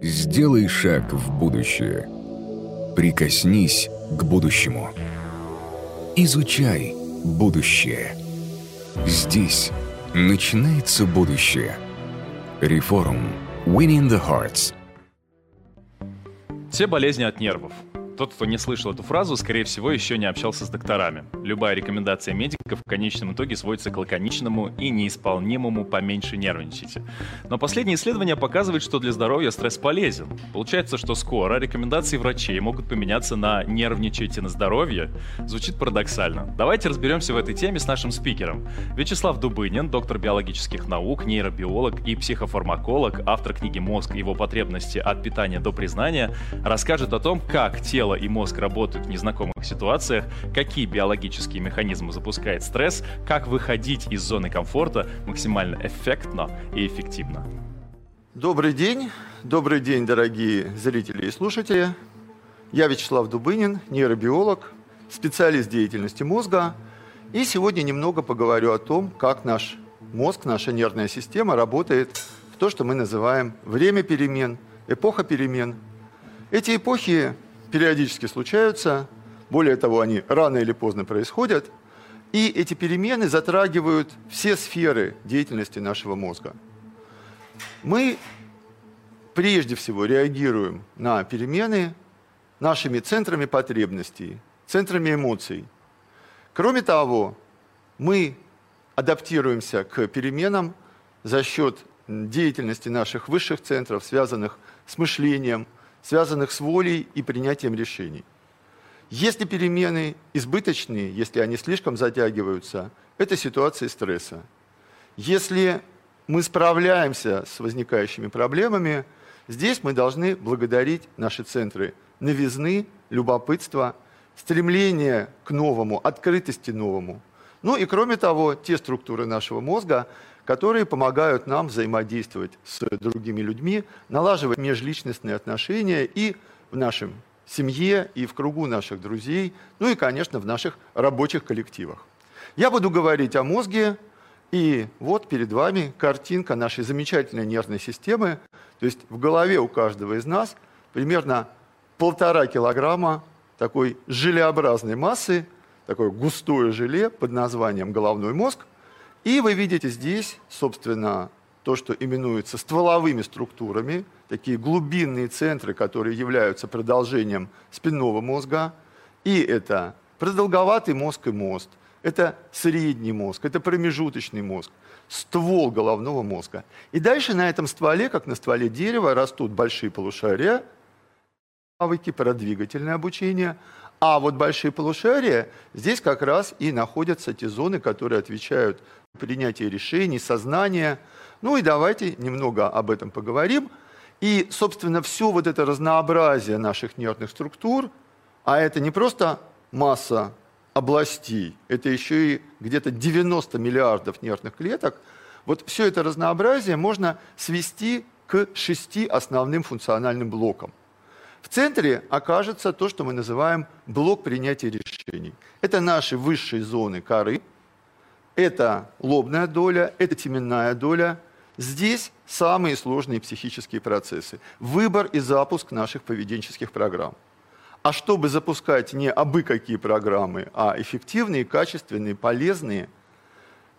Сделай шаг в будущее. Прикоснись к будущему. Изучай будущее. Здесь начинается будущее. Реформ. Winning the Hearts. Все болезни от нервов. Тот, кто не слышал эту фразу, скорее всего, еще не общался с докторами. Любая рекомендация медиков в конечном итоге сводится к лаконичному и неисполнимому «поменьше нервничайте». Но последние исследования показывают, что для здоровья стресс полезен. Получается, что скоро рекомендации врачей могут поменяться на «нервничайте на здоровье». Звучит парадоксально. Давайте разберемся в этой теме с нашим спикером. Вячеслав Дубынин, доктор биологических наук, нейробиолог и психофармаколог, автор книги «Мозг. Его потребности от питания до признания», расскажет о том, как тело тело и мозг работают в незнакомых ситуациях, какие биологические механизмы запускает стресс, как выходить из зоны комфорта максимально эффектно и эффективно. Добрый день, добрый день, дорогие зрители и слушатели. Я Вячеслав Дубынин, нейробиолог, специалист деятельности мозга. И сегодня немного поговорю о том, как наш мозг, наша нервная система работает в то, что мы называем время перемен, эпоха перемен. Эти эпохи периодически случаются, более того, они рано или поздно происходят, и эти перемены затрагивают все сферы деятельности нашего мозга. Мы прежде всего реагируем на перемены нашими центрами потребностей, центрами эмоций. Кроме того, мы адаптируемся к переменам за счет деятельности наших высших центров, связанных с мышлением – связанных с волей и принятием решений. Если перемены избыточные, если они слишком затягиваются, это ситуация стресса. Если мы справляемся с возникающими проблемами, здесь мы должны благодарить наши центры новизны, любопытства, стремления к новому, открытости новому. Ну и кроме того, те структуры нашего мозга, которые помогают нам взаимодействовать с другими людьми, налаживать межличностные отношения и в нашем семье, и в кругу наших друзей, ну и, конечно, в наших рабочих коллективах. Я буду говорить о мозге, и вот перед вами картинка нашей замечательной нервной системы. То есть в голове у каждого из нас примерно полтора килограмма такой желеобразной массы, такое густое желе под названием головной мозг – и вы видите здесь, собственно, то, что именуется стволовыми структурами, такие глубинные центры, которые являются продолжением спинного мозга. И это продолговатый мозг и мост, это средний мозг, это промежуточный мозг, ствол головного мозга. И дальше на этом стволе, как на стволе дерева, растут большие полушария, навыки, продвигательное обучение, а вот большие полушария, здесь как раз и находятся те зоны, которые отвечают принятия решений, сознания. Ну и давайте немного об этом поговорим. И, собственно, все вот это разнообразие наших нервных структур, а это не просто масса областей, это еще и где-то 90 миллиардов нервных клеток, вот все это разнообразие можно свести к шести основным функциональным блокам. В центре окажется то, что мы называем блок принятия решений. Это наши высшие зоны коры – это лобная доля, это теменная доля. Здесь самые сложные психические процессы. Выбор и запуск наших поведенческих программ. А чтобы запускать не абы какие программы, а эффективные, качественные, полезные,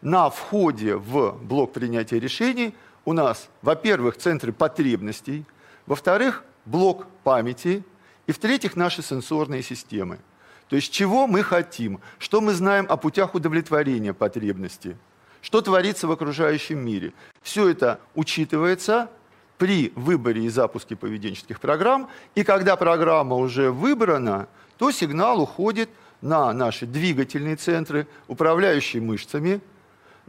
на входе в блок принятия решений у нас, во-первых, центры потребностей, во-вторых, блок памяти, и в-третьих, наши сенсорные системы – то есть чего мы хотим, что мы знаем о путях удовлетворения потребности, что творится в окружающем мире. Все это учитывается при выборе и запуске поведенческих программ, и когда программа уже выбрана, то сигнал уходит на наши двигательные центры, управляющие мышцами,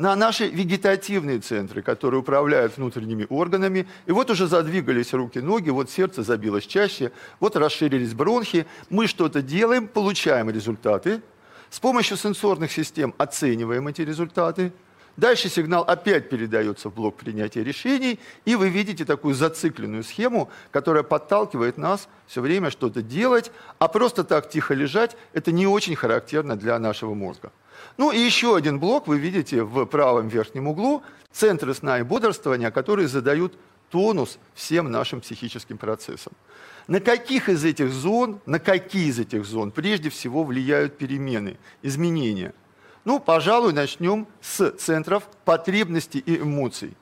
на наши вегетативные центры, которые управляют внутренними органами. И вот уже задвигались руки-ноги, вот сердце забилось чаще, вот расширились бронхи. Мы что-то делаем, получаем результаты. С помощью сенсорных систем оцениваем эти результаты. Дальше сигнал опять передается в блок принятия решений, и вы видите такую зацикленную схему, которая подталкивает нас все время что-то делать, а просто так тихо лежать – это не очень характерно для нашего мозга. Ну и еще один блок вы видите в правом верхнем углу. Центры сна и бодрствования, которые задают тонус всем нашим психическим процессам. На каких из этих зон, на какие из этих зон прежде всего влияют перемены, изменения? Ну, пожалуй, начнем с центров потребностей и эмоций.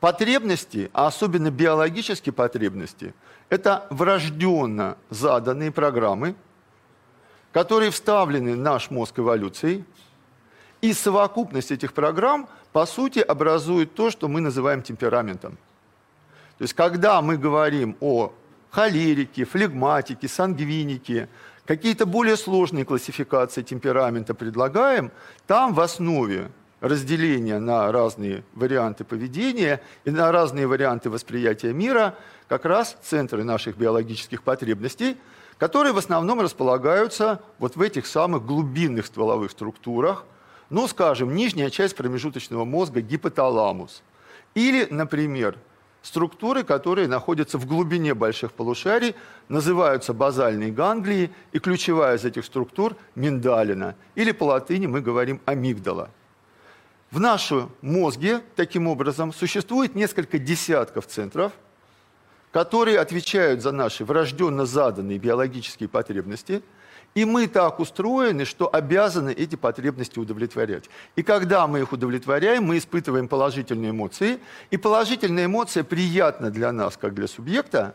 Потребности, а особенно биологические потребности, это врожденно заданные программы, которые вставлены в наш мозг эволюцией, и совокупность этих программ, по сути, образует то, что мы называем темпераментом. То есть, когда мы говорим о холерике, флегматике, сангвинике, какие-то более сложные классификации темперамента предлагаем, там в основе разделения на разные варианты поведения и на разные варианты восприятия мира как раз центры наших биологических потребностей, которые в основном располагаются вот в этих самых глубинных стволовых структурах, ну, скажем, нижняя часть промежуточного мозга – гипоталамус. Или, например, структуры, которые находятся в глубине больших полушарий, называются базальные ганглии, и ключевая из этих структур – миндалина. Или по латыни мы говорим амигдала. В нашем мозге, таким образом, существует несколько десятков центров, которые отвечают за наши врожденно заданные биологические потребности – и мы так устроены, что обязаны эти потребности удовлетворять. И когда мы их удовлетворяем, мы испытываем положительные эмоции. И положительная эмоция приятна для нас, как для субъекта,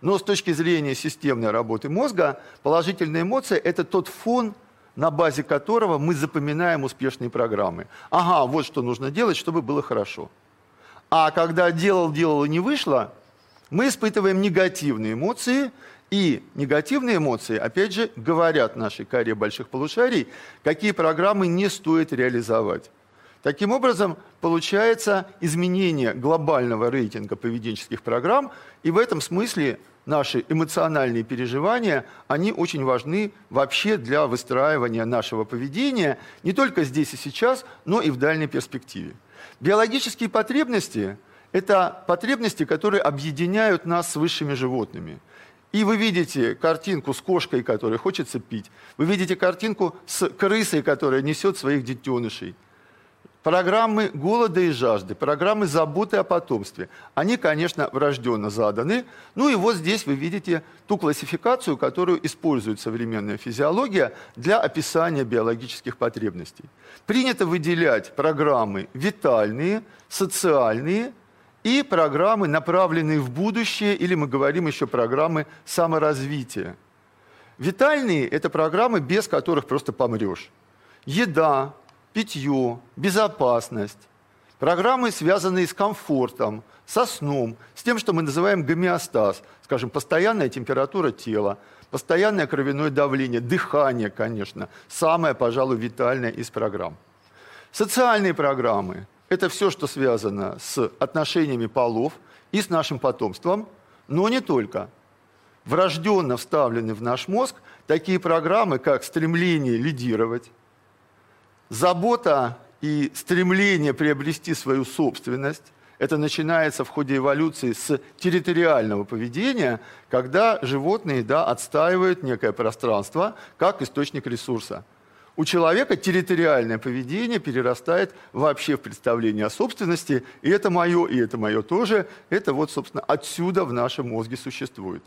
но с точки зрения системной работы мозга, положительная эмоция – это тот фон, на базе которого мы запоминаем успешные программы. Ага, вот что нужно делать, чтобы было хорошо. А когда делал, делал и не вышло, мы испытываем негативные эмоции, и негативные эмоции, опять же, говорят нашей коре больших полушарий, какие программы не стоит реализовать. Таким образом, получается изменение глобального рейтинга поведенческих программ, и в этом смысле наши эмоциональные переживания, они очень важны вообще для выстраивания нашего поведения не только здесь и сейчас, но и в дальней перспективе. Биологические потребности – это потребности, которые объединяют нас с высшими животными – и вы видите картинку с кошкой, которая хочется пить. Вы видите картинку с крысой, которая несет своих детенышей. Программы голода и жажды, программы заботы о потомстве, они, конечно, врожденно заданы. Ну и вот здесь вы видите ту классификацию, которую использует современная физиология для описания биологических потребностей. Принято выделять программы витальные, социальные и программы, направленные в будущее, или мы говорим еще программы саморазвития. Витальные – это программы, без которых просто помрешь. Еда, питье, безопасность. Программы, связанные с комфортом, со сном, с тем, что мы называем гомеостаз, скажем, постоянная температура тела, постоянное кровяное давление, дыхание, конечно, самое, пожалуй, витальное из программ. Социальные программы это все, что связано с отношениями полов и с нашим потомством, но не только. Врожденно вставлены в наш мозг такие программы, как стремление лидировать, забота и стремление приобрести свою собственность. Это начинается в ходе эволюции с территориального поведения, когда животные да, отстаивают некое пространство как источник ресурса у человека территориальное поведение перерастает вообще в представление о собственности, и это мое, и это мое тоже, это вот, собственно, отсюда в нашем мозге существует.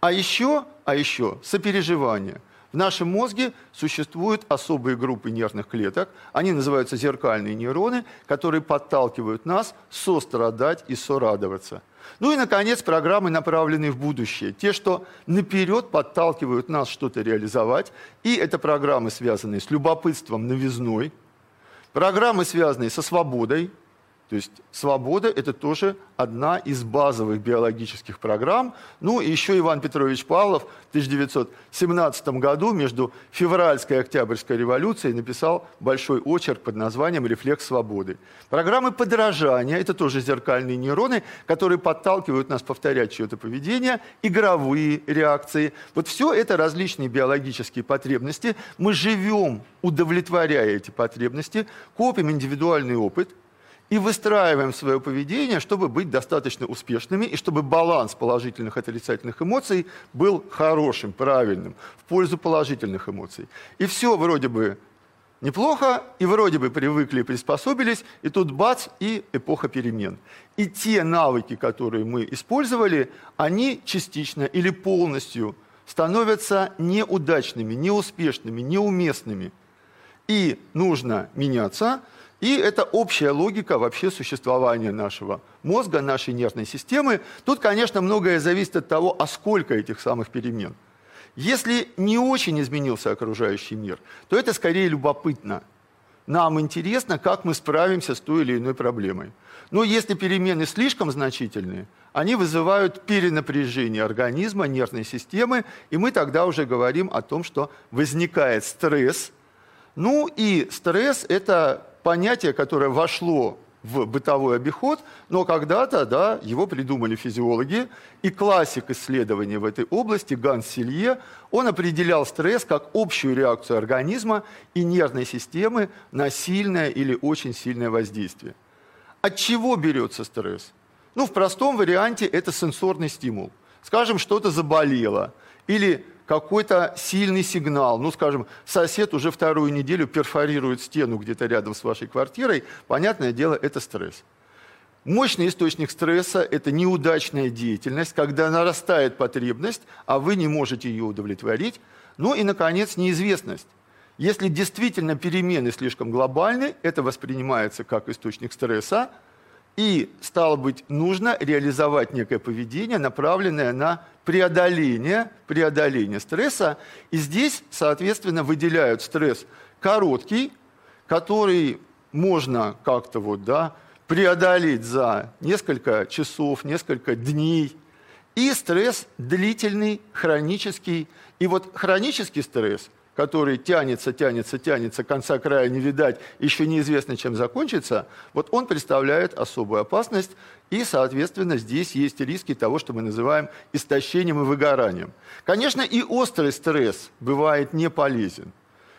А еще, а еще сопереживание – в нашем мозге существуют особые группы нервных клеток, они называются зеркальные нейроны, которые подталкивают нас сострадать и сорадоваться. Ну и, наконец, программы, направленные в будущее. Те, что наперед подталкивают нас что-то реализовать. И это программы, связанные с любопытством новизной, программы, связанные со свободой, то есть свобода – это тоже одна из базовых биологических программ. Ну и еще Иван Петрович Павлов в 1917 году между февральской и октябрьской революцией написал большой очерк под названием «Рефлекс свободы». Программы подражания – это тоже зеркальные нейроны, которые подталкивают нас повторять чье-то поведение, игровые реакции. Вот все это различные биологические потребности. Мы живем, удовлетворяя эти потребности, копим индивидуальный опыт – и выстраиваем свое поведение, чтобы быть достаточно успешными и чтобы баланс положительных и отрицательных эмоций был хорошим, правильным, в пользу положительных эмоций. И все вроде бы Неплохо, и вроде бы привыкли, приспособились, и тут бац, и эпоха перемен. И те навыки, которые мы использовали, они частично или полностью становятся неудачными, неуспешными, неуместными. И нужно меняться, и это общая логика вообще существования нашего мозга, нашей нервной системы. Тут, конечно, многое зависит от того, а сколько этих самых перемен – если не очень изменился окружающий мир, то это скорее любопытно. Нам интересно, как мы справимся с той или иной проблемой. Но если перемены слишком значительные, они вызывают перенапряжение организма, нервной системы, и мы тогда уже говорим о том, что возникает стресс. Ну и стресс – это понятие, которое вошло в бытовой обиход, но когда-то да, его придумали физиологи, и классик исследований в этой области Ганс Силье, он определял стресс как общую реакцию организма и нервной системы на сильное или очень сильное воздействие. От чего берется стресс? Ну, в простом варианте это сенсорный стимул. Скажем, что-то заболело, или какой-то сильный сигнал. Ну, скажем, сосед уже вторую неделю перфорирует стену где-то рядом с вашей квартирой. Понятное дело, это стресс. Мощный источник стресса – это неудачная деятельность, когда нарастает потребность, а вы не можете ее удовлетворить. Ну и, наконец, неизвестность. Если действительно перемены слишком глобальны, это воспринимается как источник стресса – и, стало быть, нужно реализовать некое поведение, направленное на преодоление, преодоление стресса. И здесь, соответственно, выделяют стресс короткий, который можно как-то вот, да, преодолеть за несколько часов, несколько дней. И стресс длительный, хронический. И вот хронический стресс – который тянется, тянется, тянется, конца края не видать, еще неизвестно, чем закончится, вот он представляет особую опасность, и, соответственно, здесь есть риски того, что мы называем истощением и выгоранием. Конечно, и острый стресс бывает не полезен.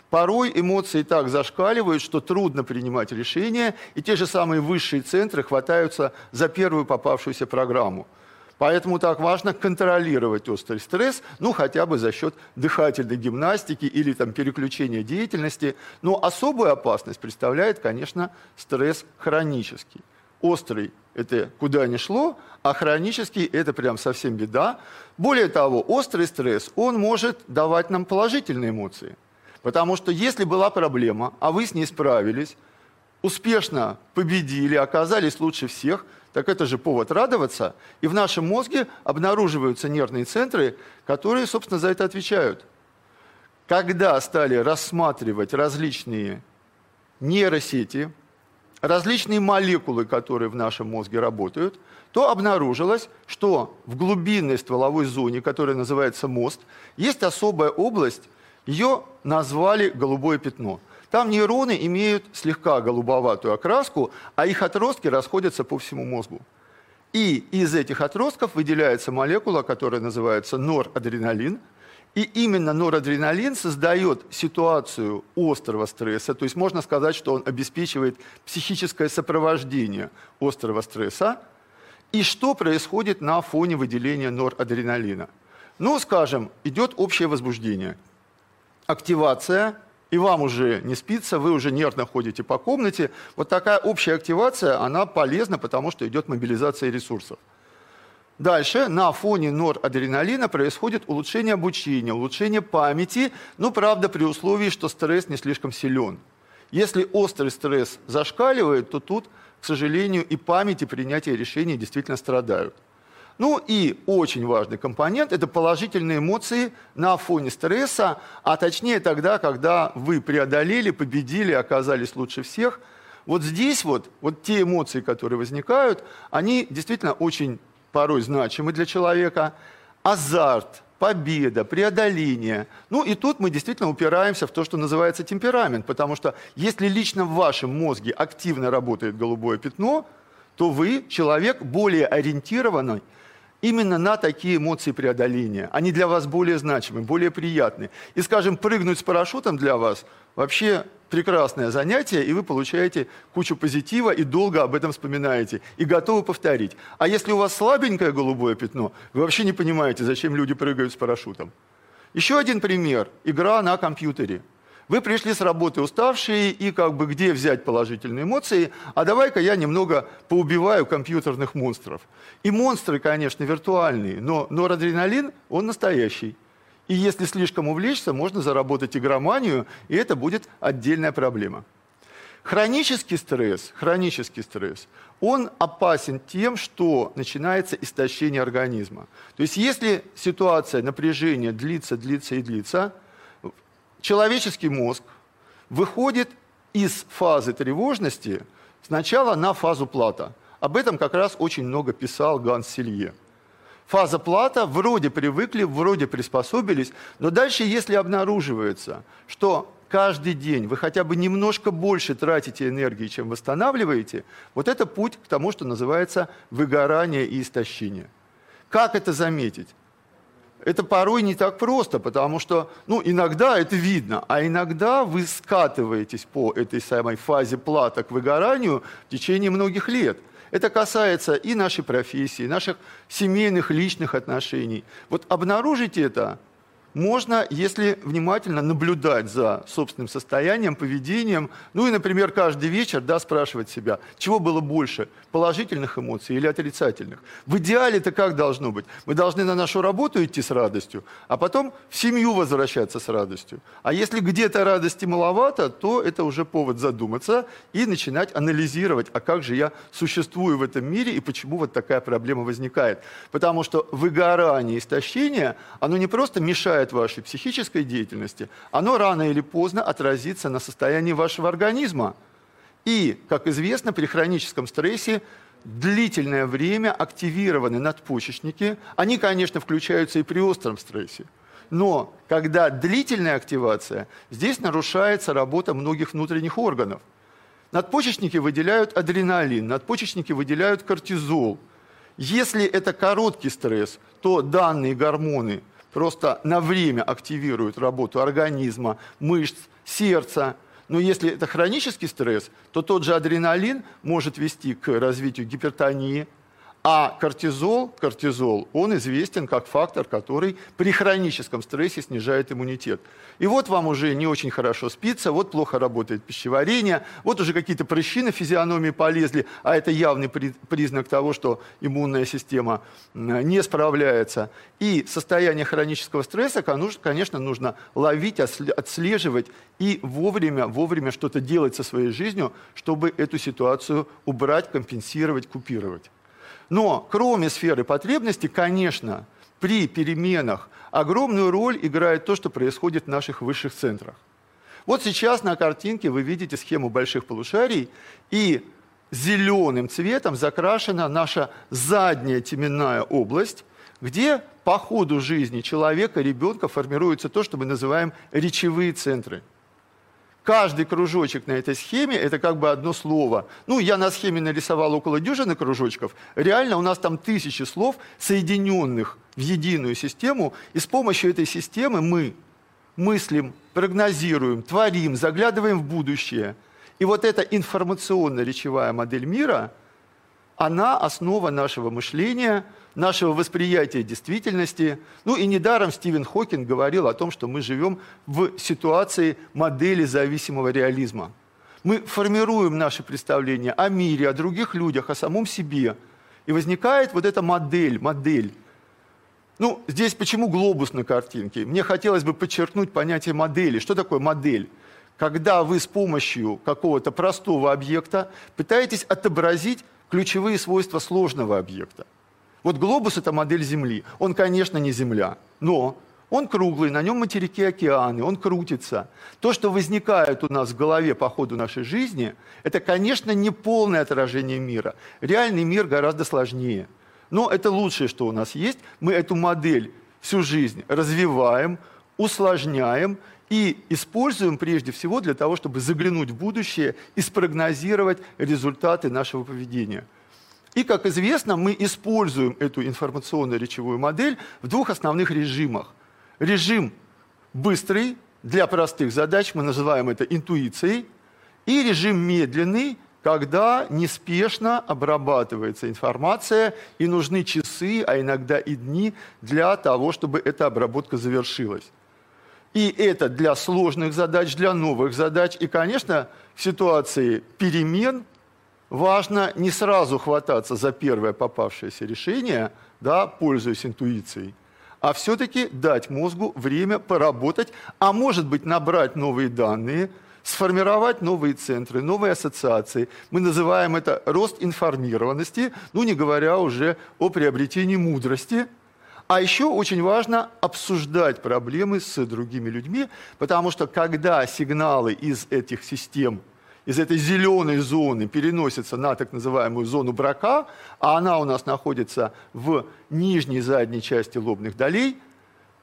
Порой эмоции так зашкаливают, что трудно принимать решения, и те же самые высшие центры хватаются за первую попавшуюся программу – Поэтому так важно контролировать острый стресс, ну, хотя бы за счет дыхательной гимнастики или там, переключения деятельности. Но особую опасность представляет, конечно, стресс хронический. Острый – это куда ни шло, а хронический – это прям совсем беда. Более того, острый стресс, он может давать нам положительные эмоции. Потому что если была проблема, а вы с ней справились, успешно победили, оказались лучше всех – так это же повод радоваться. И в нашем мозге обнаруживаются нервные центры, которые, собственно, за это отвечают. Когда стали рассматривать различные нейросети, различные молекулы, которые в нашем мозге работают, то обнаружилось, что в глубинной стволовой зоне, которая называется мост, есть особая область, ее назвали голубое пятно – там нейроны имеют слегка голубоватую окраску, а их отростки расходятся по всему мозгу. И из этих отростков выделяется молекула, которая называется норадреналин. И именно норадреналин создает ситуацию острого стресса, то есть можно сказать, что он обеспечивает психическое сопровождение острого стресса. И что происходит на фоне выделения норадреналина? Ну, скажем, идет общее возбуждение, активация и вам уже не спится, вы уже нервно ходите по комнате. Вот такая общая активация, она полезна, потому что идет мобилизация ресурсов. Дальше на фоне норадреналина происходит улучшение обучения, улучшение памяти, ну, правда, при условии, что стресс не слишком силен. Если острый стресс зашкаливает, то тут, к сожалению, и память, и принятие решений действительно страдают. Ну и очень важный компонент – это положительные эмоции на фоне стресса, а точнее тогда, когда вы преодолели, победили, оказались лучше всех. Вот здесь вот, вот те эмоции, которые возникают, они действительно очень порой значимы для человека. Азарт, победа, преодоление. Ну и тут мы действительно упираемся в то, что называется темперамент, потому что если лично в вашем мозге активно работает голубое пятно, то вы человек более ориентированный именно на такие эмоции преодоления. Они для вас более значимы, более приятны. И, скажем, прыгнуть с парашютом для вас вообще прекрасное занятие, и вы получаете кучу позитива и долго об этом вспоминаете, и готовы повторить. А если у вас слабенькое голубое пятно, вы вообще не понимаете, зачем люди прыгают с парашютом. Еще один пример – игра на компьютере. Вы пришли с работы уставшие, и как бы где взять положительные эмоции? А давай-ка я немного поубиваю компьютерных монстров. И монстры, конечно, виртуальные, но норадреналин, он настоящий. И если слишком увлечься, можно заработать игроманию, и это будет отдельная проблема. Хронический стресс, хронический стресс, он опасен тем, что начинается истощение организма. То есть если ситуация напряжения длится, длится и длится, человеческий мозг выходит из фазы тревожности сначала на фазу плата. Об этом как раз очень много писал Ганс Силье. Фаза плата, вроде привыкли, вроде приспособились, но дальше, если обнаруживается, что каждый день вы хотя бы немножко больше тратите энергии, чем восстанавливаете, вот это путь к тому, что называется выгорание и истощение. Как это заметить? Это порой не так просто, потому что, ну, иногда это видно, а иногда вы скатываетесь по этой самой фазе плата к выгоранию в течение многих лет. Это касается и нашей профессии, наших семейных, личных отношений. Вот обнаружите это можно, если внимательно наблюдать за собственным состоянием, поведением, ну и, например, каждый вечер да, спрашивать себя, чего было больше, положительных эмоций или отрицательных. В идеале это как должно быть? Мы должны на нашу работу идти с радостью, а потом в семью возвращаться с радостью. А если где-то радости маловато, то это уже повод задуматься и начинать анализировать, а как же я существую в этом мире и почему вот такая проблема возникает. Потому что выгорание, истощение, оно не просто мешает мешает вашей психической деятельности, оно рано или поздно отразится на состоянии вашего организма. И, как известно, при хроническом стрессе длительное время активированы надпочечники. Они, конечно, включаются и при остром стрессе. Но когда длительная активация, здесь нарушается работа многих внутренних органов. Надпочечники выделяют адреналин, надпочечники выделяют кортизол. Если это короткий стресс, то данные гормоны просто на время активируют работу организма, мышц, сердца. Но если это хронический стресс, то тот же адреналин может вести к развитию гипертонии, а кортизол, кортизол, он известен как фактор, который при хроническом стрессе снижает иммунитет. И вот вам уже не очень хорошо спится, вот плохо работает пищеварение, вот уже какие-то прыщи на физиономии полезли, а это явный признак того, что иммунная система не справляется. И состояние хронического стресса, конечно, нужно ловить, отслеживать и вовремя, вовремя что-то делать со своей жизнью, чтобы эту ситуацию убрать, компенсировать, купировать. Но кроме сферы потребностей, конечно, при переменах огромную роль играет то, что происходит в наших высших центрах. Вот сейчас на картинке вы видите схему больших полушарий, и зеленым цветом закрашена наша задняя теменная область, где по ходу жизни человека, ребенка формируется то, что мы называем речевые центры – Каждый кружочек на этой схеме – это как бы одно слово. Ну, я на схеме нарисовал около дюжины кружочков. Реально у нас там тысячи слов, соединенных в единую систему. И с помощью этой системы мы мыслим, прогнозируем, творим, заглядываем в будущее. И вот эта информационно-речевая модель мира, она основа нашего мышления – нашего восприятия действительности. Ну и недаром Стивен Хокинг говорил о том, что мы живем в ситуации модели зависимого реализма. Мы формируем наши представления о мире, о других людях, о самом себе. И возникает вот эта модель, модель. Ну, здесь почему глобус на картинке? Мне хотелось бы подчеркнуть понятие модели. Что такое модель? Когда вы с помощью какого-то простого объекта пытаетесь отобразить ключевые свойства сложного объекта. Вот глобус – это модель Земли. Он, конечно, не Земля, но он круглый, на нем материки океаны, он крутится. То, что возникает у нас в голове по ходу нашей жизни, это, конечно, не полное отражение мира. Реальный мир гораздо сложнее. Но это лучшее, что у нас есть. Мы эту модель всю жизнь развиваем, усложняем и используем прежде всего для того, чтобы заглянуть в будущее и спрогнозировать результаты нашего поведения – и, как известно, мы используем эту информационно-речевую модель в двух основных режимах. Режим быстрый, для простых задач, мы называем это интуицией, и режим медленный, когда неспешно обрабатывается информация, и нужны часы, а иногда и дни для того, чтобы эта обработка завершилась. И это для сложных задач, для новых задач. И, конечно, в ситуации перемен важно не сразу хвататься за первое попавшееся решение, да, пользуясь интуицией, а все-таки дать мозгу время поработать, а может быть набрать новые данные, сформировать новые центры, новые ассоциации. Мы называем это рост информированности, ну не говоря уже о приобретении мудрости. А еще очень важно обсуждать проблемы с другими людьми, потому что когда сигналы из этих систем из этой зеленой зоны переносится на так называемую зону брака, а она у нас находится в нижней задней части лобных долей,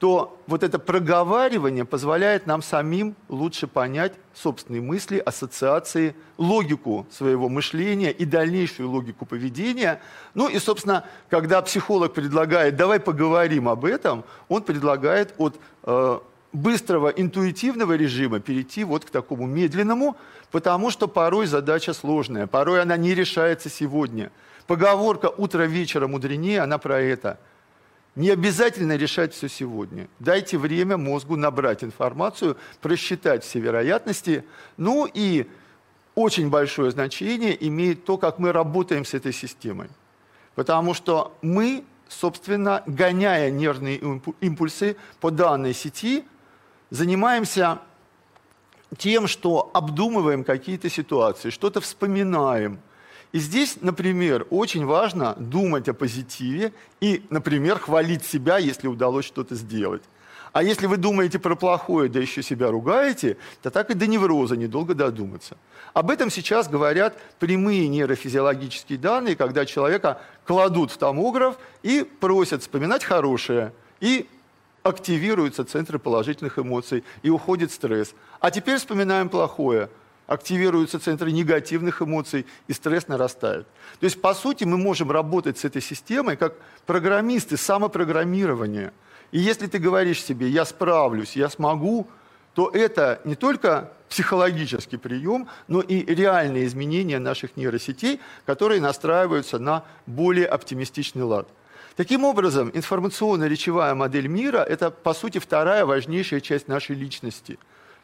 то вот это проговаривание позволяет нам самим лучше понять собственные мысли, ассоциации, логику своего мышления и дальнейшую логику поведения. Ну и, собственно, когда психолог предлагает «давай поговорим об этом», он предлагает от э, быстрого интуитивного режима перейти вот к такому медленному, потому что порой задача сложная, порой она не решается сегодня. Поговорка «утро вечера мудренее», она про это. Не обязательно решать все сегодня. Дайте время мозгу набрать информацию, просчитать все вероятности. Ну и очень большое значение имеет то, как мы работаем с этой системой. Потому что мы, собственно, гоняя нервные импульсы по данной сети, занимаемся тем, что обдумываем какие-то ситуации, что-то вспоминаем. И здесь, например, очень важно думать о позитиве и, например, хвалить себя, если удалось что-то сделать. А если вы думаете про плохое, да еще себя ругаете, то так и до невроза недолго додуматься. Об этом сейчас говорят прямые нейрофизиологические данные, когда человека кладут в томограф и просят вспоминать хорошее и активируются центры положительных эмоций и уходит стресс. А теперь вспоминаем плохое. Активируются центры негативных эмоций, и стресс нарастает. То есть, по сути, мы можем работать с этой системой как программисты, самопрограммирование. И если ты говоришь себе «я справлюсь, я смогу», то это не только психологический прием, но и реальные изменения наших нейросетей, которые настраиваются на более оптимистичный лад. Таким образом, информационно-речевая модель мира – это, по сути, вторая важнейшая часть нашей личности.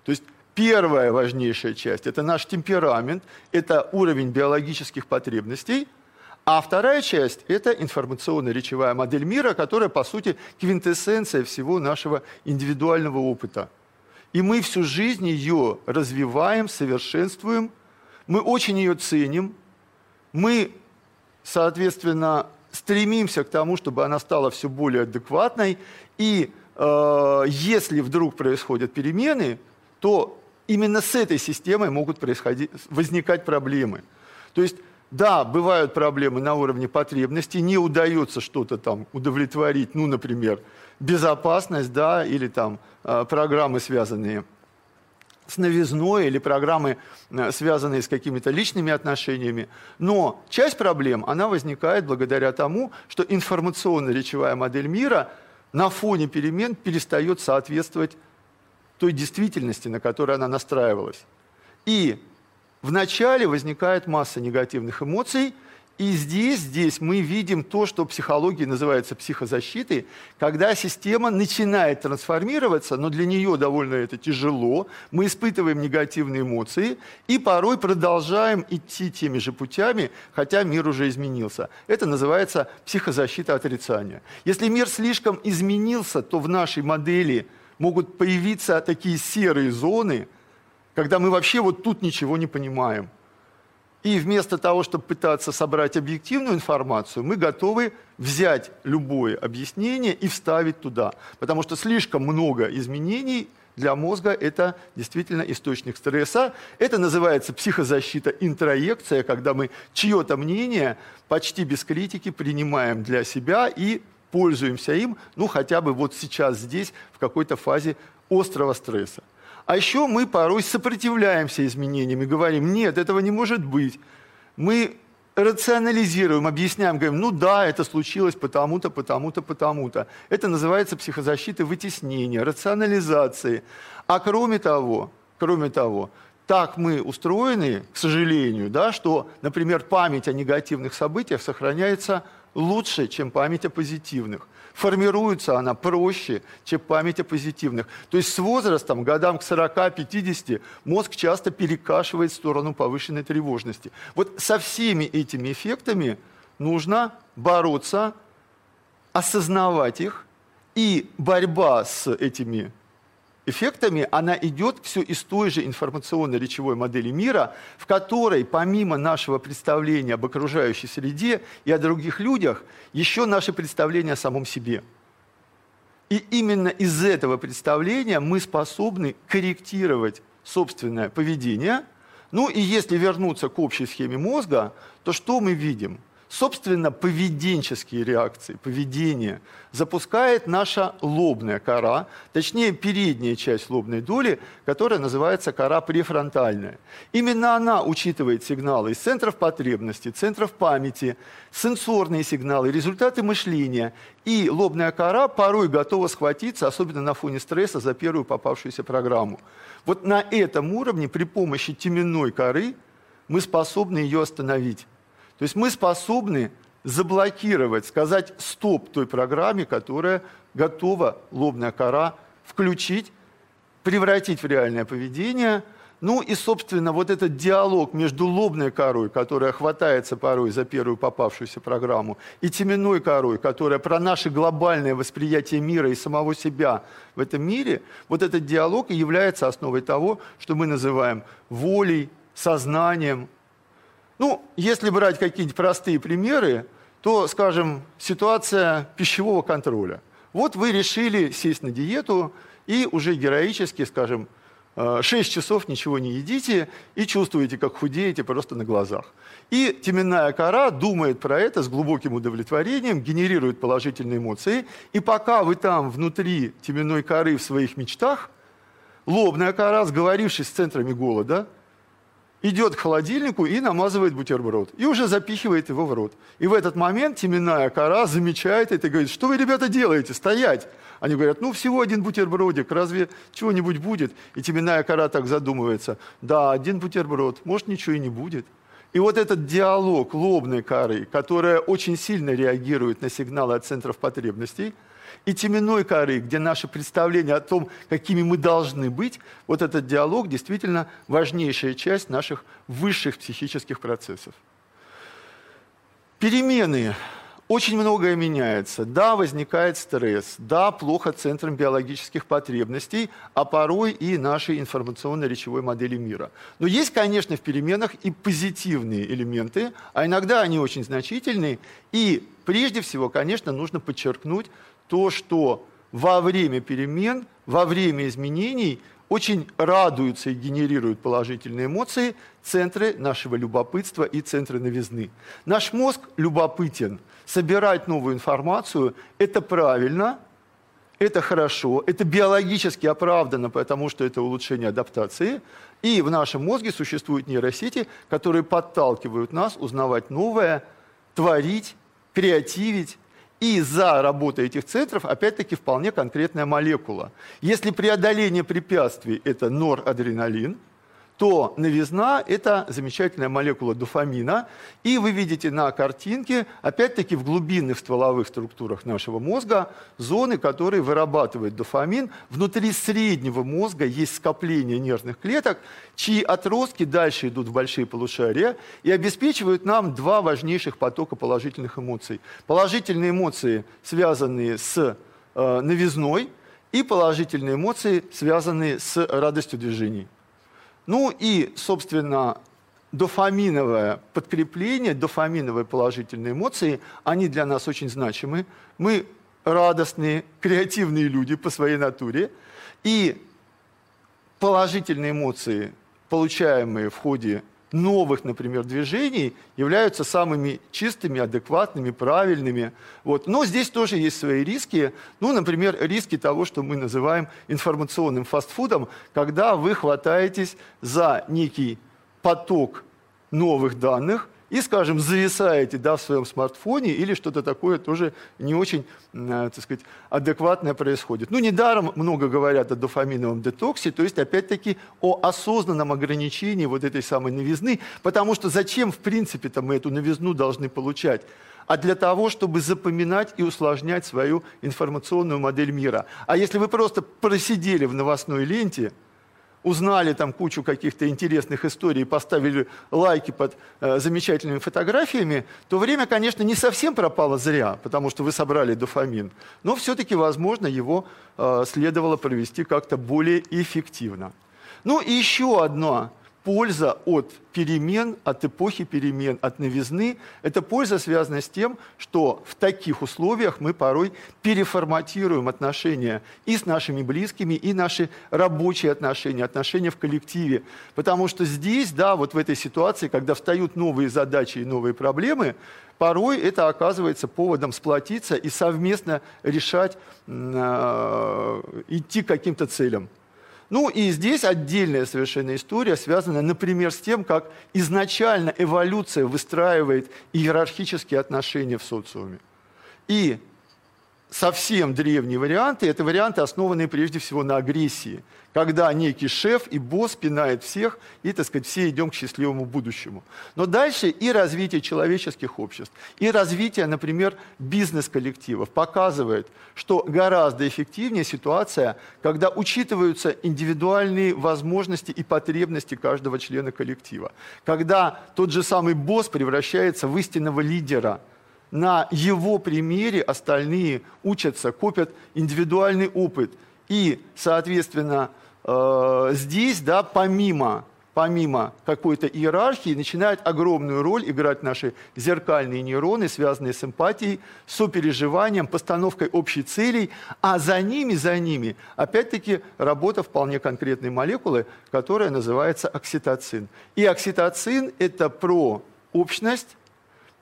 То есть первая важнейшая часть – это наш темперамент, это уровень биологических потребностей, а вторая часть – это информационно-речевая модель мира, которая, по сути, квинтэссенция всего нашего индивидуального опыта. И мы всю жизнь ее развиваем, совершенствуем, мы очень ее ценим, мы, соответственно, стремимся к тому, чтобы она стала все более адекватной. И э, если вдруг происходят перемены, то именно с этой системой могут происходить, возникать проблемы. То есть, да, бывают проблемы на уровне потребностей, не удается что-то там удовлетворить, ну, например, безопасность, да, или там э, программы, связанные с новизной или программы, э, связанные с какими-то личными отношениями. Но часть проблем, она возникает благодаря тому, что информационно-речевая модель мира на фоне перемен перестает соответствовать той действительности, на которой она настраивалась. И вначале возникает масса негативных эмоций – и здесь, здесь мы видим то, что в психологии называется психозащитой, когда система начинает трансформироваться, но для нее довольно это тяжело, мы испытываем негативные эмоции и порой продолжаем идти теми же путями, хотя мир уже изменился. Это называется психозащита отрицания. Если мир слишком изменился, то в нашей модели могут появиться такие серые зоны, когда мы вообще вот тут ничего не понимаем – и вместо того, чтобы пытаться собрать объективную информацию, мы готовы взять любое объяснение и вставить туда. Потому что слишком много изменений для мозга – это действительно источник стресса. Это называется психозащита интроекция, когда мы чье-то мнение почти без критики принимаем для себя и пользуемся им, ну хотя бы вот сейчас здесь, в какой-то фазе острого стресса. А еще мы порой сопротивляемся изменениям и говорим, нет, этого не может быть. Мы рационализируем, объясняем, говорим, ну да, это случилось потому-то, потому-то, потому-то. Это называется психозащита вытеснения, рационализации. А кроме того, кроме того, так мы устроены, к сожалению, да, что, например, память о негативных событиях сохраняется лучше, чем память о позитивных. Формируется она проще, чем память о позитивных. То есть с возрастом, годам к 40-50, мозг часто перекашивает в сторону повышенной тревожности. Вот со всеми этими эффектами нужно бороться, осознавать их, и борьба с этими эффектами, она идет все из той же информационно-речевой модели мира, в которой помимо нашего представления об окружающей среде и о других людях, еще наше представление о самом себе. И именно из этого представления мы способны корректировать собственное поведение. Ну и если вернуться к общей схеме мозга, то что мы видим – собственно, поведенческие реакции, поведение запускает наша лобная кора, точнее передняя часть лобной доли, которая называется кора префронтальная. Именно она учитывает сигналы из центров потребностей, центров памяти, сенсорные сигналы, результаты мышления. И лобная кора порой готова схватиться, особенно на фоне стресса, за первую попавшуюся программу. Вот на этом уровне при помощи теменной коры мы способны ее остановить. То есть мы способны заблокировать, сказать стоп той программе, которая готова лобная кора включить, превратить в реальное поведение. Ну и, собственно, вот этот диалог между лобной корой, которая хватается порой за первую попавшуюся программу, и теменной корой, которая про наше глобальное восприятие мира и самого себя в этом мире, вот этот диалог и является основой того, что мы называем волей, сознанием, ну, если брать какие-нибудь простые примеры, то, скажем, ситуация пищевого контроля. Вот вы решили сесть на диету и уже героически, скажем, 6 э, часов ничего не едите и чувствуете, как худеете просто на глазах. И теменная кора думает про это с глубоким удовлетворением, генерирует положительные эмоции. И пока вы там внутри теменной коры в своих мечтах, лобная кора, сговорившись с центрами голода, идет к холодильнику и намазывает бутерброд. И уже запихивает его в рот. И в этот момент теменная кора замечает это и говорит, что вы, ребята, делаете? Стоять! Они говорят, ну, всего один бутербродик, разве чего-нибудь будет? И теменная кора так задумывается, да, один бутерброд, может, ничего и не будет. И вот этот диалог лобной коры, которая очень сильно реагирует на сигналы от центров потребностей – и теменной коры, где наше представление о том, какими мы должны быть, вот этот диалог действительно важнейшая часть наших высших психических процессов. Перемены. Очень многое меняется. Да, возникает стресс. Да, плохо центром биологических потребностей, а порой и нашей информационно-речевой модели мира. Но есть, конечно, в переменах и позитивные элементы, а иногда они очень значительные. И прежде всего, конечно, нужно подчеркнуть, то, что во время перемен, во время изменений очень радуются и генерируют положительные эмоции центры нашего любопытства и центры новизны. Наш мозг любопытен. Собирать новую информацию – это правильно, это хорошо, это биологически оправдано, потому что это улучшение адаптации. И в нашем мозге существуют нейросети, которые подталкивают нас узнавать новое, творить, креативить, и за работой этих центров, опять-таки, вполне конкретная молекула. Если преодоление препятствий – это норадреналин – то новизна – это замечательная молекула дофамина. И вы видите на картинке, опять-таки в глубинных стволовых структурах нашего мозга, зоны, которые вырабатывают дофамин. Внутри среднего мозга есть скопление нервных клеток, чьи отростки дальше идут в большие полушария и обеспечивают нам два важнейших потока положительных эмоций. Положительные эмоции, связанные с э, новизной, и положительные эмоции, связанные с радостью движений. Ну и, собственно, дофаминовое подкрепление, дофаминовые положительные эмоции, они для нас очень значимы. Мы радостные, креативные люди по своей натуре. И положительные эмоции, получаемые в ходе новых, например, движений являются самыми чистыми, адекватными, правильными. Вот. Но здесь тоже есть свои риски. Ну, например, риски того, что мы называем информационным фастфудом, когда вы хватаетесь за некий поток новых данных и, скажем, зависаете да, в своем смартфоне или что-то такое тоже не очень, э, так сказать, адекватное происходит. Ну, недаром много говорят о дофаминовом детоксе, то есть, опять-таки, о осознанном ограничении вот этой самой новизны, потому что зачем, в принципе-то, мы эту новизну должны получать? а для того, чтобы запоминать и усложнять свою информационную модель мира. А если вы просто просидели в новостной ленте, узнали там кучу каких-то интересных историй, поставили лайки под э, замечательными фотографиями, то время, конечно, не совсем пропало зря, потому что вы собрали дофамин. Но все-таки, возможно, его э, следовало провести как-то более эффективно. Ну и еще одно польза от перемен, от эпохи перемен, от новизны, это польза связана с тем, что в таких условиях мы порой переформатируем отношения и с нашими близкими, и наши рабочие отношения, отношения в коллективе. Потому что здесь, да, вот в этой ситуации, когда встают новые задачи и новые проблемы, порой это оказывается поводом сплотиться и совместно решать, э, идти к каким-то целям. Ну и здесь отдельная совершенно история, связанная, например, с тем, как изначально эволюция выстраивает иерархические отношения в социуме. И совсем древние варианты – это варианты, основанные прежде всего на агрессии, когда некий шеф и босс пинает всех, и, так сказать, все идем к счастливому будущему. Но дальше и развитие человеческих обществ, и развитие, например, бизнес-коллективов показывает, что гораздо эффективнее ситуация, когда учитываются индивидуальные возможности и потребности каждого члена коллектива. Когда тот же самый босс превращается в истинного лидера – на его примере остальные учатся, копят индивидуальный опыт. И, соответственно, э, здесь, да, помимо, помимо какой-то иерархии, начинают огромную роль играть наши зеркальные нейроны, связанные с эмпатией, сопереживанием, постановкой общей целей, а за ними, за ними, опять-таки, работа вполне конкретной молекулы, которая называется окситоцин. И окситоцин – это про общность,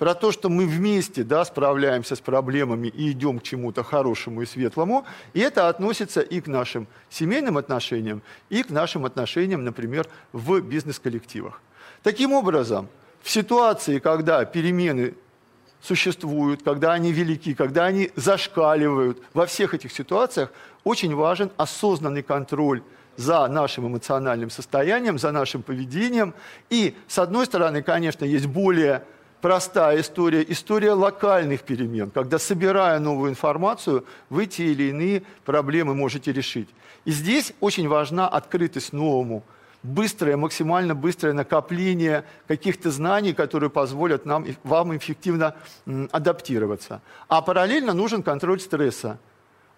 про то, что мы вместе да, справляемся с проблемами и идем к чему-то хорошему и светлому. И это относится и к нашим семейным отношениям, и к нашим отношениям, например, в бизнес-коллективах. Таким образом, в ситуации, когда перемены существуют, когда они велики, когда они зашкаливают, во всех этих ситуациях очень важен осознанный контроль за нашим эмоциональным состоянием, за нашим поведением. И, с одной стороны, конечно, есть более простая история, история локальных перемен, когда, собирая новую информацию, вы те или иные проблемы можете решить. И здесь очень важна открытость новому, быстрое, максимально быстрое накопление каких-то знаний, которые позволят нам, вам эффективно адаптироваться. А параллельно нужен контроль стресса.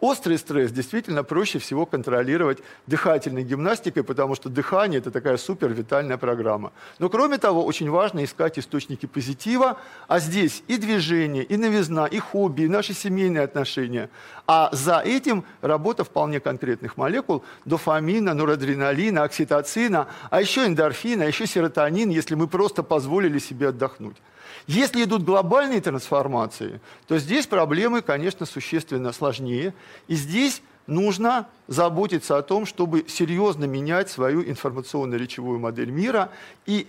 Острый стресс действительно проще всего контролировать дыхательной гимнастикой, потому что дыхание – это такая супервитальная программа. Но кроме того, очень важно искать источники позитива, а здесь и движение, и новизна, и хобби, и наши семейные отношения. А за этим работа вполне конкретных молекул – дофамина, норадреналина, окситоцина, а еще эндорфина, а еще серотонин, если мы просто позволили себе отдохнуть. Если идут глобальные трансформации, то здесь проблемы, конечно, существенно сложнее. И здесь нужно заботиться о том, чтобы серьезно менять свою информационно-речевую модель мира и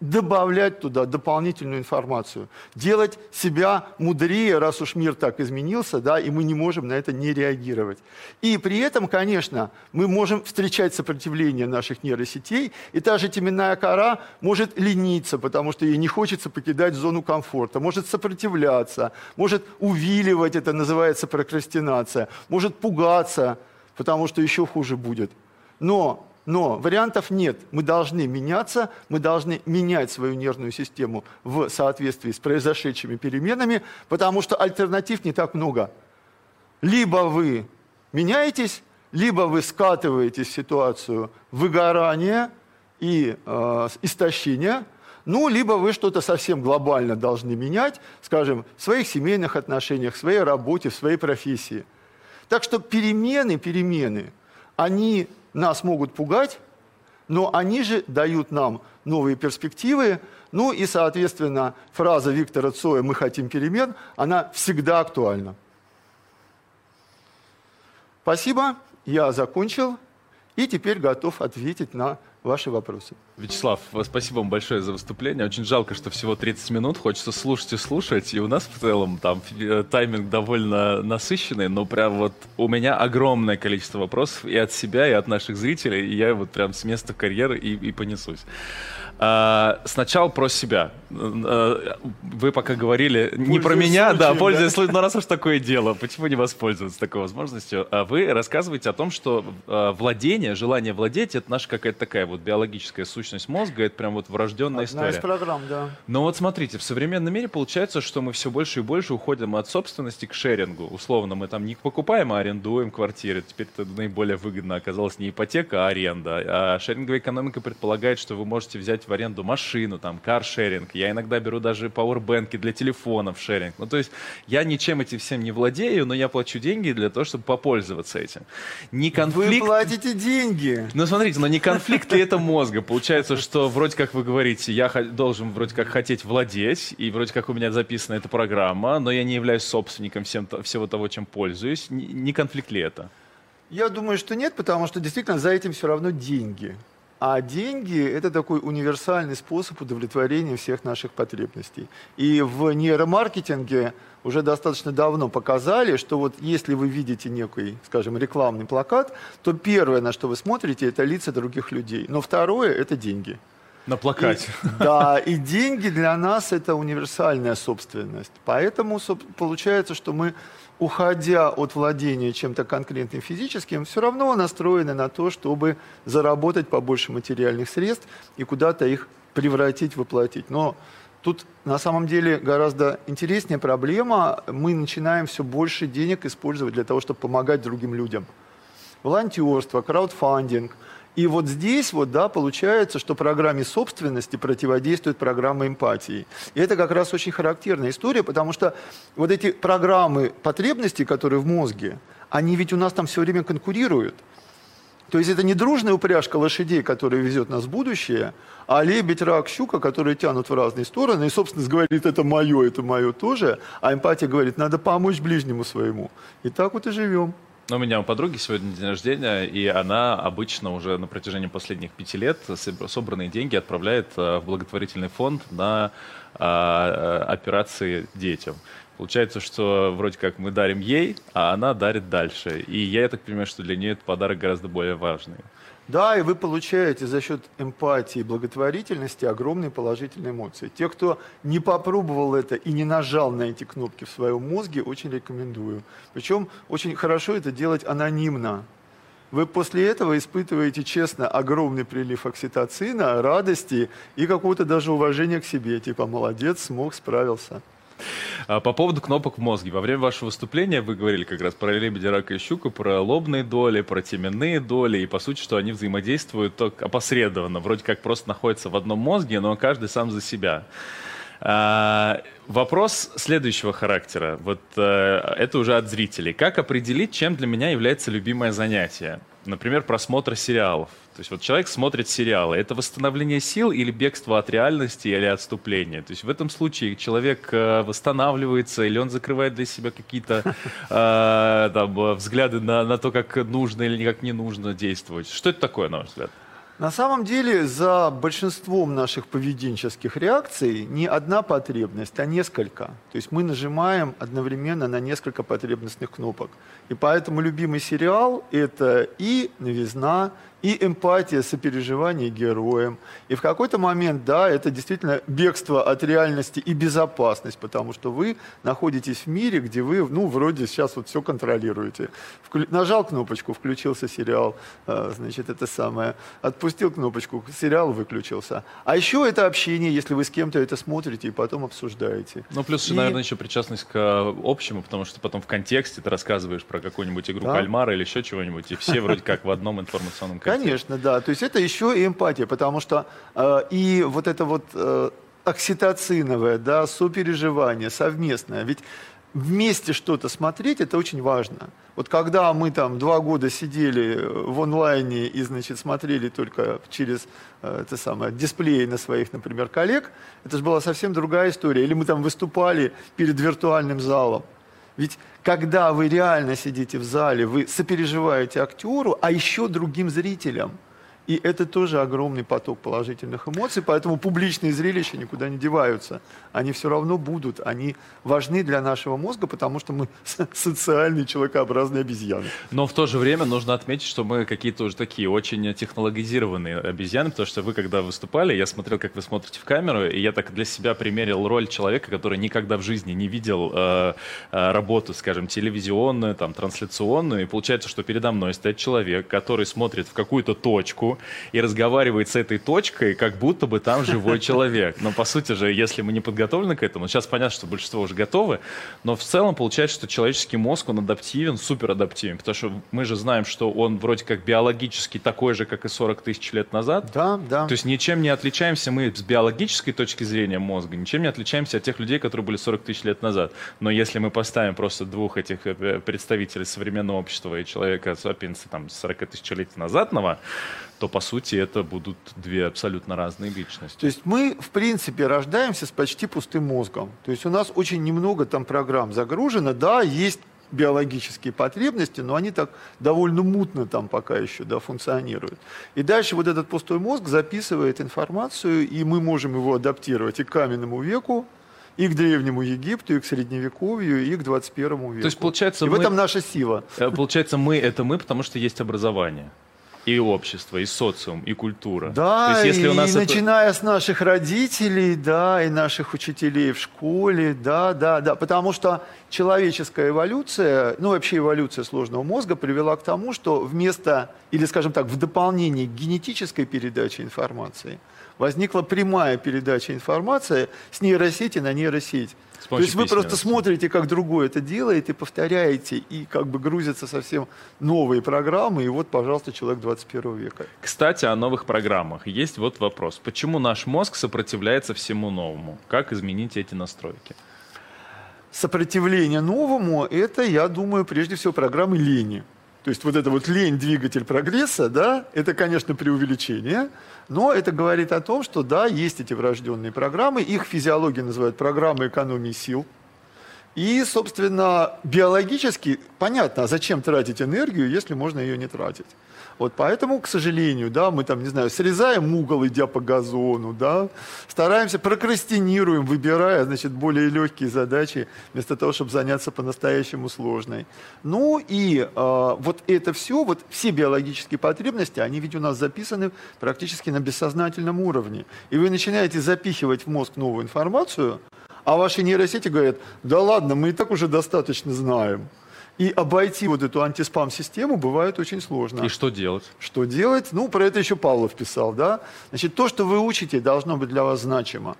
добавлять туда дополнительную информацию, делать себя мудрее, раз уж мир так изменился, да, и мы не можем на это не реагировать. И при этом, конечно, мы можем встречать сопротивление наших нейросетей, и та же теменная кора может лениться, потому что ей не хочется покидать зону комфорта, может сопротивляться, может увиливать, это называется прокрастинация, может пугаться, потому что еще хуже будет. Но но вариантов нет. Мы должны меняться, мы должны менять свою нервную систему в соответствии с произошедшими переменами, потому что альтернатив не так много. Либо вы меняетесь, либо вы скатываетесь в ситуацию выгорания и э, истощения, ну, либо вы что-то совсем глобально должны менять, скажем, в своих семейных отношениях, в своей работе, в своей профессии. Так что перемены, перемены, они нас могут пугать, но они же дают нам новые перспективы. Ну и, соответственно, фраза Виктора Цоя «Мы хотим перемен», она всегда актуальна. Спасибо, я закончил и теперь готов ответить на ваши вопросы. Вячеслав, спасибо вам большое за выступление. Очень жалко, что всего 30 минут. Хочется слушать и слушать. И у нас в целом там э, тайминг довольно насыщенный, но прям вот у меня огромное количество вопросов и от себя, и от наших зрителей. И я вот прям с места карьеры и, и понесусь. А, сначала про себя. А, вы пока говорили не про меня, случаем, да, пользуясь да? но раз уж такое дело, почему не воспользоваться такой возможностью? А вы рассказываете о том, что владение, желание владеть, это наша какая-то такая вот биологическая сущность мозга, это прям вот врожденная Одна история. из программ, да. Но вот смотрите, в современном мире получается, что мы все больше и больше уходим от собственности к шерингу. Условно, мы там не покупаем, а арендуем квартиры. Теперь это наиболее выгодно оказалось не ипотека, а аренда. А шеринговая экономика предполагает, что вы можете взять в аренду машину, там, каршеринг. Я иногда беру даже пауэрбэнки для телефонов шеринг. Ну, то есть я ничем этим всем не владею, но я плачу деньги для того, чтобы попользоваться этим. Не конфликт... Вы платите деньги. Ну, смотрите, но не конфликт ли это мозга? Получается, что вроде как вы говорите, я должен вроде как хотеть владеть, и вроде как у меня записана эта программа, но я не являюсь собственником всем, всего того, чем пользуюсь. Не конфликт ли это? Я думаю, что нет, потому что действительно за этим все равно деньги. А деньги – это такой универсальный способ удовлетворения всех наших потребностей. И в нейромаркетинге уже достаточно давно показали, что вот если вы видите некий, скажем, рекламный плакат, то первое, на что вы смотрите, это лица других людей. Но второе – это деньги. На плакате. И, да, и деньги для нас – это универсальная собственность. Поэтому получается, что мы уходя от владения чем-то конкретным физическим, все равно настроены на то, чтобы заработать побольше материальных средств и куда-то их превратить, воплотить. Но тут на самом деле гораздо интереснее проблема. Мы начинаем все больше денег использовать для того, чтобы помогать другим людям. Волонтерство, краудфандинг – и вот здесь вот, да, получается, что программе собственности противодействует программа эмпатии. И это как раз очень характерная история, потому что вот эти программы потребностей, которые в мозге, они ведь у нас там все время конкурируют. То есть это не дружная упряжка лошадей, которая везет нас в будущее, а лебедь, рак, щука, которые тянут в разные стороны. И, собственно, говорит, это мое, это мое тоже. А эмпатия говорит, надо помочь ближнему своему. И так вот и живем. Ну, у меня у подруги сегодня день рождения, и она обычно уже на протяжении последних пяти лет собранные деньги отправляет э, в благотворительный фонд на а, э, операции детям. Получается, что вроде как мы дарим ей, а она дарит дальше. И я так понимаю, что для нее этот подарок гораздо более важный. Да, и вы получаете за счет эмпатии и благотворительности огромные положительные эмоции. Те, кто не попробовал это и не нажал на эти кнопки в своем мозге, очень рекомендую. Причем очень хорошо это делать анонимно. Вы после этого испытываете, честно, огромный прилив окситоцина, радости и какого-то даже уважения к себе. Типа, молодец, смог, справился. А, по поводу кнопок в мозге. Во время вашего выступления вы говорили как раз про лебедя, рака и щуку, про лобные доли, про теменные доли, и по сути, что они взаимодействуют только опосредованно, вроде как просто находятся в одном мозге, но каждый сам за себя. А, вопрос следующего характера. Вот а, это уже от зрителей. Как определить, чем для меня является любимое занятие? Например, просмотр сериалов. То есть вот человек смотрит сериалы. Это восстановление сил или бегство от реальности или отступление? То есть в этом случае человек э, восстанавливается или он закрывает для себя какие-то э, там, взгляды на, на то, как нужно или как не нужно действовать. Что это такое, на ваш взгляд? На самом деле за большинством наших поведенческих реакций не одна потребность, а несколько. То есть мы нажимаем одновременно на несколько потребностных кнопок. И поэтому любимый сериал – это и новизна, и эмпатия, сопереживание героям. И в какой-то момент, да, это действительно бегство от реальности и безопасность, потому что вы находитесь в мире, где вы, ну, вроде сейчас вот все контролируете. Вклю... Нажал кнопочку, включился сериал, э, значит, это самое. Отпустил кнопочку, сериал выключился. А еще это общение, если вы с кем-то это смотрите и потом обсуждаете. Ну, плюс, и... наверное, еще причастность к э, общему, потому что потом в контексте ты рассказываешь про какую-нибудь игру да? кальмара или еще чего-нибудь, и все вроде как в одном информационном Конечно, да. То есть это еще и эмпатия, потому что э, и вот это вот э, окситоциновое, да, сопереживание совместное. Ведь вместе что-то смотреть, это очень важно. Вот когда мы там два года сидели в онлайне и, значит, смотрели только через э, это самое, дисплеи на своих, например, коллег, это же была совсем другая история. Или мы там выступали перед виртуальным залом. Ведь когда вы реально сидите в зале, вы сопереживаете актеру, а еще другим зрителям. И это тоже огромный поток положительных эмоций, поэтому публичные зрелища никуда не деваются. Они все равно будут, они важны для нашего мозга, потому что мы социальные человекообразные обезьяны. Но в то же время нужно отметить, что мы какие-то уже такие очень технологизированные обезьяны, потому что вы, когда выступали, я смотрел, как вы смотрите в камеру, и я так для себя примерил роль человека, который никогда в жизни не видел э, э, работу, скажем, телевизионную, там, трансляционную, и получается, что передо мной стоит человек, который смотрит в какую-то точку, и разговаривает с этой точкой, как будто бы там живой человек. Но по сути же, если мы не подготовлены к этому, сейчас понятно, что большинство уже готовы, но в целом получается, что человеческий мозг, он адаптивен, супер адаптивен, потому что мы же знаем, что он вроде как биологически такой же, как и 40 тысяч лет назад. Да, да. То есть ничем не отличаемся мы с биологической точки зрения мозга, ничем не отличаемся от тех людей, которые были 40 тысяч лет назад. Но если мы поставим просто двух этих э, представителей современного общества и человека, сапиенса, там, 40 тысячелетий назадного, то по сути это будут две абсолютно разные личности. То есть мы, в принципе, рождаемся с почти пустым мозгом. То есть у нас очень немного там программ загружено. Да, есть биологические потребности, но они так довольно мутно там пока еще да, функционируют. И дальше вот этот пустой мозг записывает информацию, и мы можем его адаптировать и к каменному веку, и к Древнему Египту, и к Средневековью, и к 21 веку. То есть, получается, и мы... в этом наша сила. Э, получается, мы — это мы, потому что есть образование и общество, и социум, и культура. Да, То есть, если и, у нас и это... начиная с наших родителей, да, и наших учителей в школе, да, да, да, потому что человеческая эволюция, ну вообще эволюция сложного мозга привела к тому, что вместо, или скажем так, в дополнение к генетической передаче информации, возникла прямая передача информации с нейросети на нейросеть. То есть вы просто смотрите, как другой это делает, и повторяете, и как бы грузятся совсем новые программы, и вот, пожалуйста, человек 21 века. Кстати, о новых программах. Есть вот вопрос. Почему наш мозг сопротивляется всему новому? Как изменить эти настройки? Сопротивление новому – это, я думаю, прежде всего программы лени. То есть вот это вот лень, двигатель прогресса, да, это, конечно, преувеличение, но это говорит о том, что, да, есть эти врожденные программы, их физиология называют программы экономии сил. И, собственно, биологически понятно, а зачем тратить энергию, если можно ее не тратить. Вот поэтому, к сожалению, да, мы там, не знаю, срезаем угол, идя по газону, да, стараемся, прокрастинируем, выбирая, значит, более легкие задачи, вместо того, чтобы заняться по-настоящему сложной. Ну и э, вот это все, вот все биологические потребности, они ведь у нас записаны практически на бессознательном уровне. И вы начинаете запихивать в мозг новую информацию, а ваши нейросети говорят, да ладно, мы и так уже достаточно знаем. И обойти вот эту антиспам-систему бывает очень сложно. И что делать? Что делать? Ну, про это еще Павлов писал, да? Значит, то, что вы учите, должно быть для вас значимо.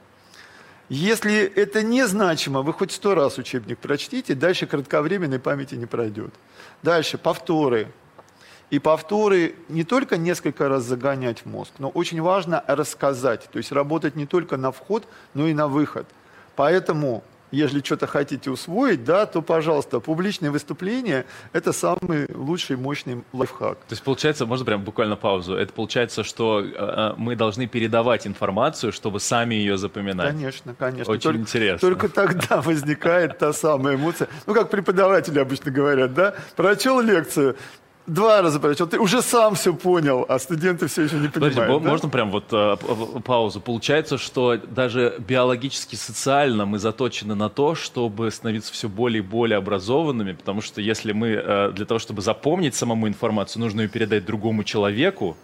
Если это не значимо, вы хоть сто раз учебник прочтите, дальше кратковременной памяти не пройдет. Дальше повторы. И повторы не только несколько раз загонять в мозг, но очень важно рассказать. То есть работать не только на вход, но и на выход. Поэтому если что-то хотите усвоить, да, то, пожалуйста, публичные выступления – это самый лучший, мощный лайфхак. То есть, получается, можно прям буквально паузу, это получается, что э, э мы должны передавать информацию, чтобы сами ее запоминать? Конечно, конечно. Очень только, интересно. Только тогда возникает та самая эмоция. Ну, как преподаватели обычно говорят, да, прочел лекцию, два раза прочел, ты уже сам все понял, а студенты все еще не понимают. Подожди, да? можно прям вот а, паузу? Получается, что даже биологически, социально мы заточены на то, чтобы становиться все более и более образованными, потому что если мы а, для того, чтобы запомнить самому информацию, нужно ее передать другому человеку,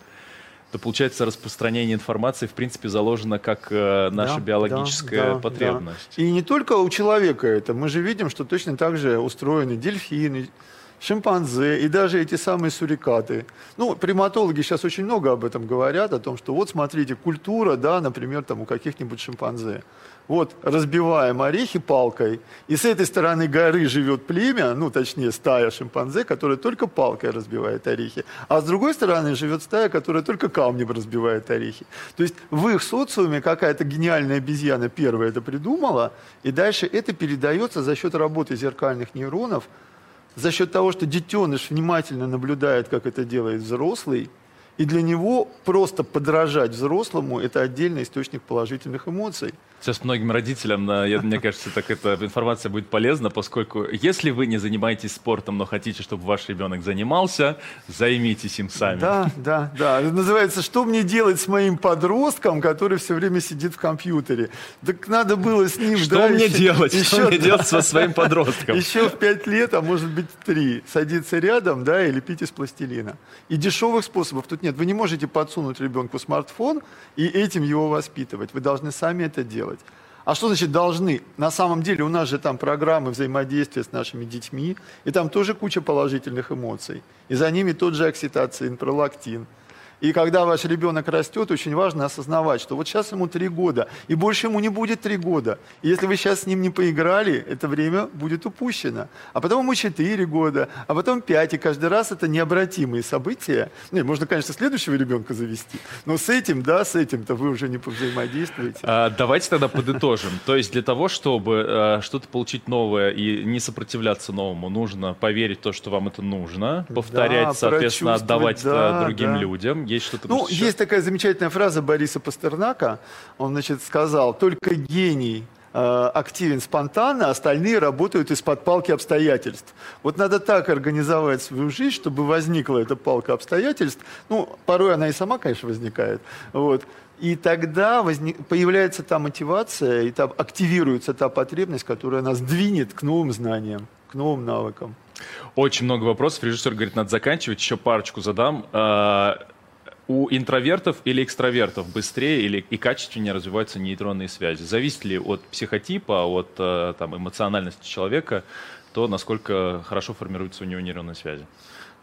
то получается распространение информации в принципе заложено как э, наша да, биологическая да, потребность. Да. И не только у человека это. Мы же видим, что точно так же устроены дельфины, шимпанзе и даже эти самые сурикаты. Ну, приматологи сейчас очень много об этом говорят, о том, что вот смотрите, культура, да, например, там у каких-нибудь шимпанзе. Вот разбиваем орехи палкой, и с этой стороны горы живет племя, ну, точнее, стая шимпанзе, которая только палкой разбивает орехи, а с другой стороны живет стая, которая только камнем разбивает орехи. То есть в их социуме какая-то гениальная обезьяна первая это придумала, и дальше это передается за счет работы зеркальных нейронов за счет того, что детеныш внимательно наблюдает, как это делает взрослый, И для него просто подражать взрослому – это отдельный источник положительных эмоций. Сейчас многим родителям, я, мне кажется, так эта информация будет полезна, поскольку если вы не занимаетесь спортом, но хотите, чтобы ваш ребенок занимался, займитесь им сами. Да, да, да. Это называется «Что мне делать с моим подростком, который все время сидит в компьютере?» Так надо было с ним... Что да, мне еще, делать? Еще, что мне да, делать со своим подростком? Еще в пять лет, а может быть три, садиться рядом, да, и лепить из пластилина. И дешевых способов тут нет. Вы не можете подсунуть ребенку смартфон и этим его воспитывать. Вы должны сами это делать. А что значит должны? На самом деле у нас же там программы взаимодействия с нашими детьми, и там тоже куча положительных эмоций. И за ними тот же окситоцин, пролактин – и когда ваш ребенок растет, очень важно осознавать, что вот сейчас ему три года, и больше ему не будет три года. И если вы сейчас с ним не поиграли, это время будет упущено. А потом ему четыре года, а потом пять, и каждый раз это необратимые события. Ну, можно, конечно, следующего ребенка завести, но с этим, да, с этим-то вы уже не повзаимодействуете. А, давайте тогда подытожим. То есть для того, чтобы а, что-то получить новое и не сопротивляться новому, нужно поверить в то, что вам это нужно, повторять, да, соответственно, отдавать да, другим да. людям есть что-то Ну, еще? есть такая замечательная фраза Бориса Пастернака. Он, значит, сказал, только гений э, активен спонтанно, остальные работают из-под палки обстоятельств. Вот надо так организовать свою жизнь, чтобы возникла эта палка обстоятельств. Ну, порой она и сама, конечно, возникает. Вот. И тогда возник, появляется та мотивация, и та, активируется та потребность, которая нас двинет к новым знаниям, к новым навыкам. Очень много вопросов. Режиссер говорит, надо заканчивать. Еще парочку задам. У интровертов или экстравертов быстрее или и качественнее развиваются нейронные связи? Зависит ли от психотипа, от э, там, эмоциональности человека, то насколько хорошо формируются у него нейронные связи?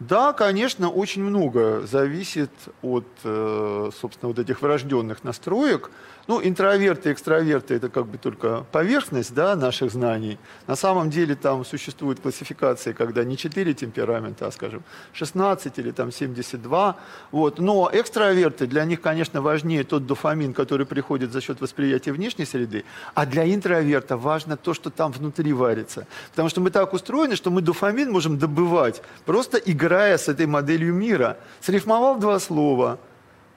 Да, конечно, очень много зависит от, э, собственно, вот этих врожденных настроек. Ну, интроверты экстраверты – это как бы только поверхность да, наших знаний. На самом деле там существуют классификации, когда не 4 темперамента, а, скажем, 16 или там 72. Вот. Но экстраверты, для них, конечно, важнее тот дофамин, который приходит за счет восприятия внешней среды, а для интроверта важно то, что там внутри варится. Потому что мы так устроены, что мы дофамин можем добывать, просто играя с этой моделью мира. Срифмовал два слова –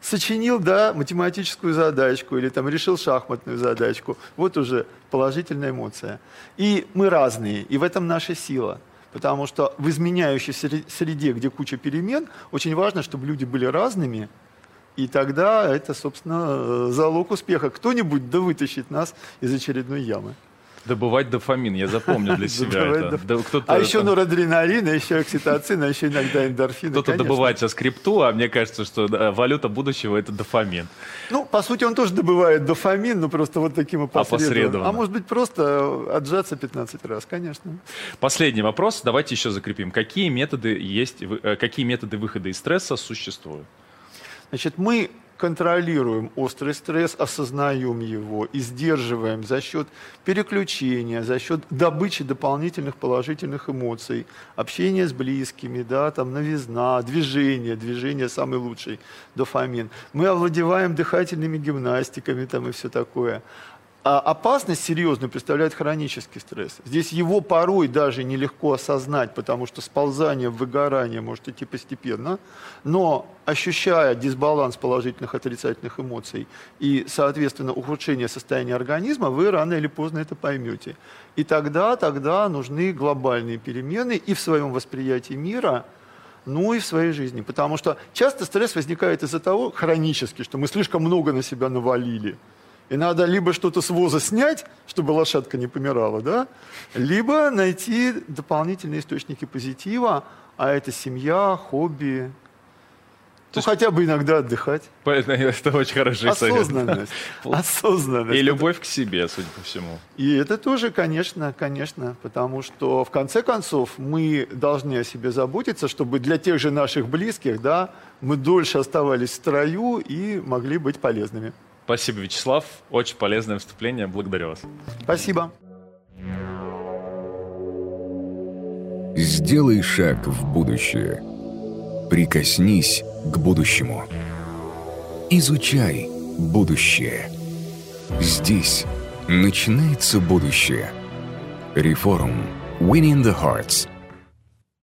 сочинил, да, математическую задачку или там решил шахматную задачку. Вот уже положительная эмоция. И мы разные, и в этом наша сила. Потому что в изменяющейся среде, где куча перемен, очень важно, чтобы люди были разными, и тогда это, собственно, залог успеха. Кто-нибудь да вытащит нас из очередной ямы. Добывать дофамин, я запомню для себя это. А еще норадреналин, а еще окситоцин, а еще иногда эндорфин. Кто-то добывает сейчас крипту, а мне кажется, что валюта будущего – это дофамин. Ну, по сути, он тоже добывает дофамин, но просто вот таким опосредованно. А может быть, просто отжаться 15 раз, конечно. Последний вопрос, давайте еще закрепим. Какие методы, есть, э, какие методы выхода из стресса существуют? Значит, мы контролируем острый стресс, осознаем его и сдерживаем за счет переключения, за счет добычи дополнительных положительных эмоций, общения с близкими, да, там, новизна, движение, движение самый лучший дофамин. Мы овладеваем дыхательными гимнастиками там, и все такое. А опасность серьезную представляет хронический стресс. Здесь его порой даже нелегко осознать, потому что сползание в выгорание может идти постепенно, но ощущая дисбаланс положительных отрицательных эмоций и, соответственно, ухудшение состояния организма, вы рано или поздно это поймете. И тогда, тогда нужны глобальные перемены и в своем восприятии мира, ну и в своей жизни. Потому что часто стресс возникает из-за того, хронически, что мы слишком много на себя навалили – и надо либо что-то с воза снять, чтобы лошадка не помирала, да, либо найти дополнительные источники позитива, а это семья, хобби, ну, есть... хотя бы иногда отдыхать. Это очень хороший Осознанность. совет. Осознанность. И любовь к себе, судя по всему. И это тоже, конечно, конечно, потому что в конце концов мы должны о себе заботиться, чтобы для тех же наших близких, да, мы дольше оставались в строю и могли быть полезными. Спасибо, Вячеслав. Очень полезное выступление. Благодарю вас. Спасибо. Сделай шаг в будущее. Прикоснись к будущему. Изучай будущее. Здесь начинается будущее. Реформ. Winning the Hearts.